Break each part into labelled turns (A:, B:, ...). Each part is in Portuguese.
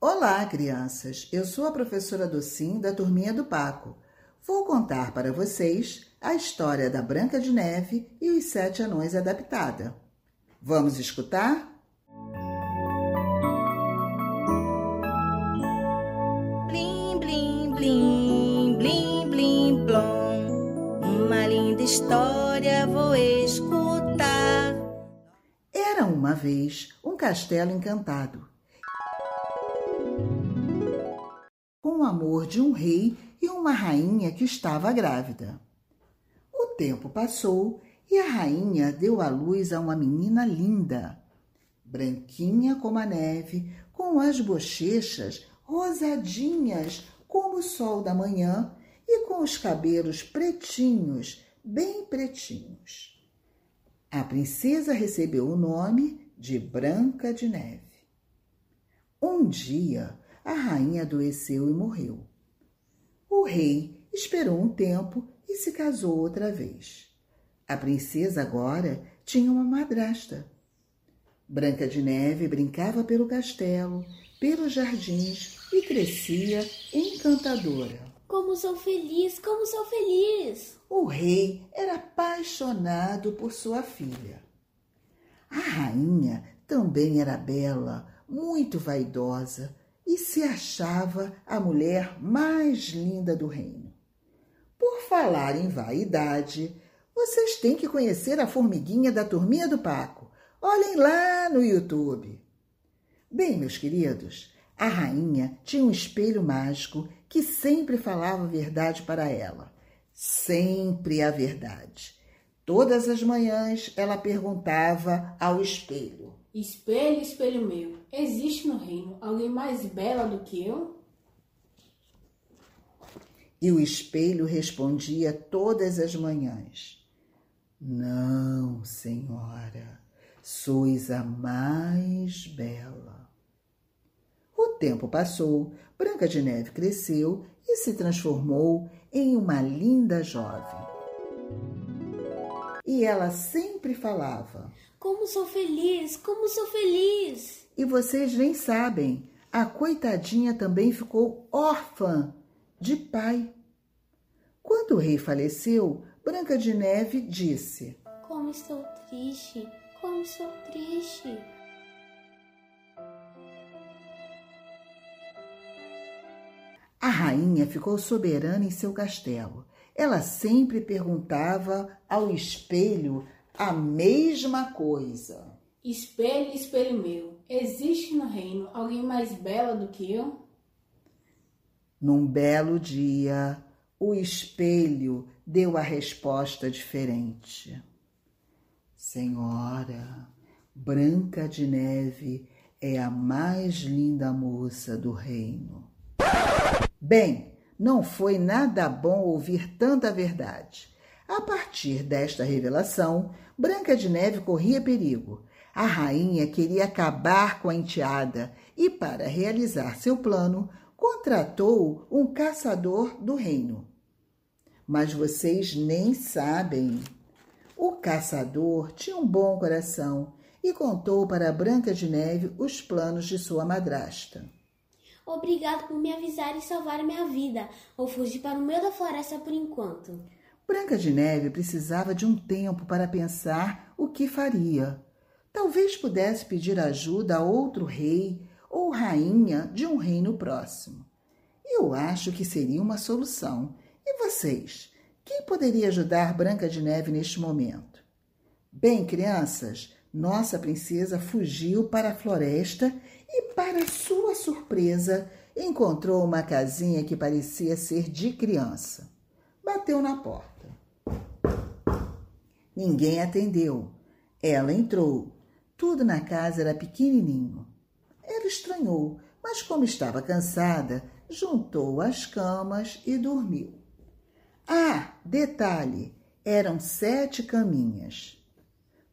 A: Olá, crianças! Eu sou a professora Docim da Turminha do Paco. Vou contar para vocês a história da Branca de Neve e os Sete Anões adaptada. Vamos escutar?
B: Blim, blim, blim, blim, blim, blom. Uma linda história vou escutar.
A: Era uma vez um castelo encantado. Com o amor de um rei e uma rainha que estava grávida. O tempo passou e a rainha deu à luz a uma menina linda, branquinha como a neve, com as bochechas rosadinhas como o sol da manhã e com os cabelos pretinhos, bem pretinhos. A princesa recebeu o nome de Branca de Neve. Um dia, a rainha adoeceu e morreu. O rei esperou um tempo e se casou outra vez. A princesa agora tinha uma madrasta. Branca de Neve brincava pelo castelo, pelos jardins e crescia encantadora.
C: Como sou feliz, como sou feliz!
A: O rei era apaixonado por sua filha. A rainha também era bela, muito vaidosa e se achava a mulher mais linda do reino. Por falar em vaidade, vocês têm que conhecer a formiguinha da turminha do Paco. Olhem lá no YouTube. Bem, meus queridos, a rainha tinha um espelho mágico que sempre falava a verdade para ela. Sempre a verdade. Todas as manhãs ela perguntava ao espelho:
D: Espelho, espelho meu, existe no reino alguém mais bela do que eu?
A: E o espelho respondia todas as manhãs: Não, senhora, sois a mais bela. O tempo passou, Branca de Neve cresceu e se transformou em uma linda jovem. E ela sempre falava:
C: Como sou feliz, como sou feliz!
A: E vocês nem sabem, a coitadinha também ficou órfã de pai. Quando o rei faleceu, Branca de Neve disse:
C: Como estou triste, como estou triste!
A: A rainha ficou soberana em seu castelo. Ela sempre perguntava ao espelho a mesma coisa.
D: Espelho, espelho meu, existe no reino alguém mais bela do que eu?
A: Num belo dia, o espelho deu a resposta diferente. Senhora, Branca de Neve é a mais linda moça do reino. Bem, não foi nada bom ouvir tanta verdade. A partir desta revelação, Branca de Neve corria perigo. A rainha queria acabar com a enteada e, para realizar seu plano, contratou um caçador do reino. Mas vocês nem sabem. O caçador tinha um bom coração e contou para Branca de Neve os planos de sua madrasta.
C: Obrigado por me avisar e salvar minha vida. Vou fugir para o meio da floresta por enquanto.
A: Branca de Neve precisava de um tempo para pensar o que faria. Talvez pudesse pedir ajuda a outro rei ou rainha de um reino próximo. Eu acho que seria uma solução. E vocês? Quem poderia ajudar Branca de Neve neste momento? Bem, crianças, nossa princesa fugiu para a floresta e, para sua surpresa, encontrou uma casinha que parecia ser de criança. Bateu na porta. Ninguém atendeu. Ela entrou. Tudo na casa era pequenininho. Ela estranhou, mas como estava cansada, juntou as camas e dormiu. Ah, detalhe: eram sete caminhas.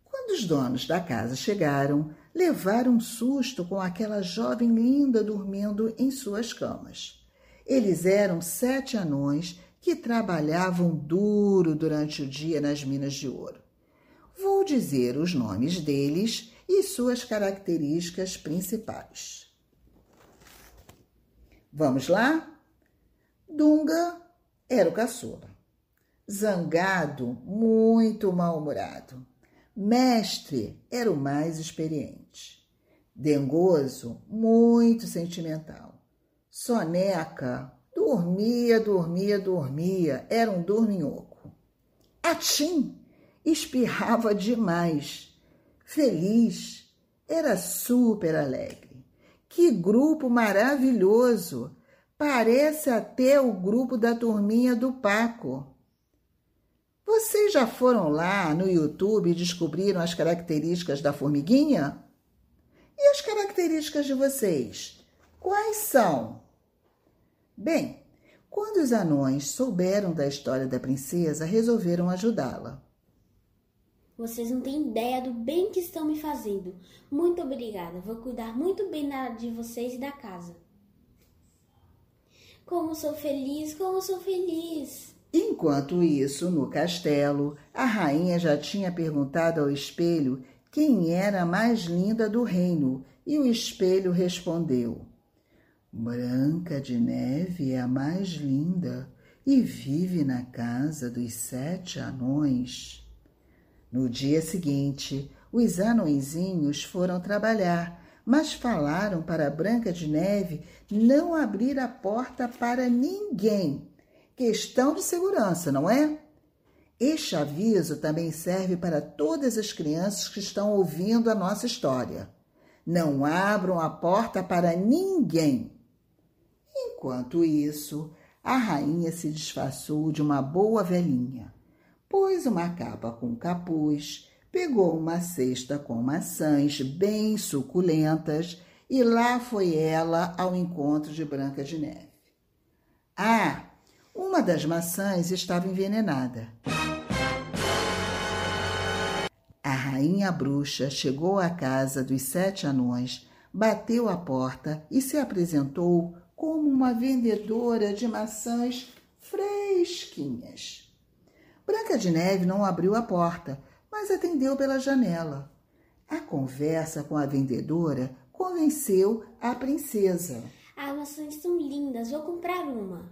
A: Quando os donos da casa chegaram, levaram um susto com aquela jovem linda dormindo em suas camas. Eles eram sete anões que trabalhavam duro durante o dia nas minas de ouro. Vou dizer os nomes deles e suas características principais. Vamos lá? Dunga era o caçula. Zangado, muito mal-humorado. Mestre era o mais experiente. Dengoso, muito sentimental. Soneca, dormia, dormia, dormia, era um dorminhoco. Atim espirrava demais. Feliz, era super alegre. Que grupo maravilhoso! Parece até o grupo da turminha do Paco. Vocês já foram lá no YouTube e descobriram as características da formiguinha? E as características de vocês? Quais são? Bem, quando os anões souberam da história da princesa, resolveram ajudá-la.
C: Vocês não têm ideia do bem que estão me fazendo. Muito obrigada. Vou cuidar muito bem de vocês e da casa. Como sou feliz, como sou feliz.
A: Enquanto isso, no castelo, a rainha já tinha perguntado ao espelho quem era a mais linda do reino, e o espelho respondeu: Branca de Neve é a mais linda e vive na casa dos sete anões. No dia seguinte, os anõezinhos foram trabalhar, mas falaram para Branca de Neve não abrir a porta para ninguém. Questão de segurança, não é? Este aviso também serve para todas as crianças que estão ouvindo a nossa história. Não abram a porta para ninguém. Enquanto isso, a rainha se disfarçou de uma boa velhinha pôs uma capa com capuz, pegou uma cesta com maçãs bem suculentas e lá foi ela ao encontro de Branca de Neve. Ah, uma das maçãs estava envenenada. A rainha bruxa chegou à casa dos sete anões, bateu a porta e se apresentou como uma vendedora de maçãs fresquinhas. Branca de Neve não abriu a porta, mas atendeu pela janela. A conversa com a vendedora convenceu a princesa.
C: As maçãs são lindas, vou comprar uma.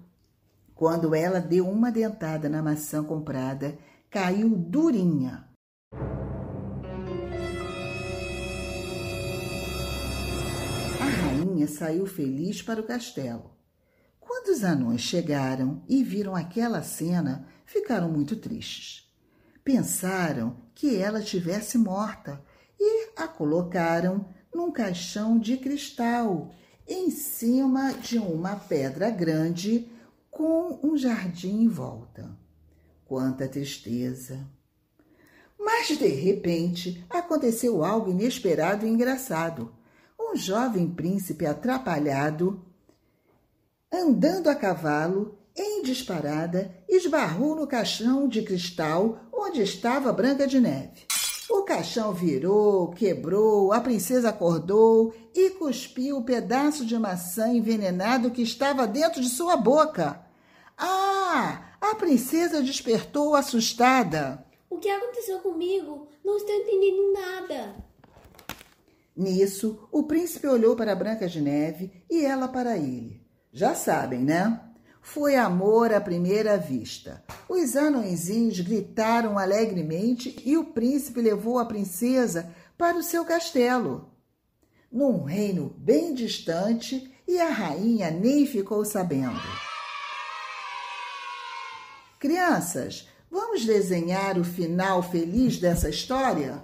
A: Quando ela deu uma dentada na maçã comprada, caiu durinha. Rainha saiu feliz para o castelo. Quando os anões chegaram e viram aquela cena, ficaram muito tristes. Pensaram que ela tivesse morta e a colocaram num caixão de cristal em cima de uma pedra grande com um jardim em volta. Quanta tristeza! Mas de repente aconteceu algo inesperado e engraçado. Um jovem príncipe atrapalhado, andando a cavalo, em disparada, esbarrou no caixão de cristal onde estava Branca de Neve. O caixão virou, quebrou, a princesa acordou e cuspiu o pedaço de maçã envenenado que estava dentro de sua boca. Ah! A princesa despertou assustada.
C: O que aconteceu comigo? Não estou entendendo nada.
A: Nisso, o príncipe olhou para Branca de Neve e ela para ele. Já sabem, né? Foi amor à primeira vista. Os anõezinhos gritaram alegremente e o príncipe levou a princesa para o seu castelo. Num reino bem distante, e a rainha nem ficou sabendo. Crianças, vamos desenhar o final feliz dessa história?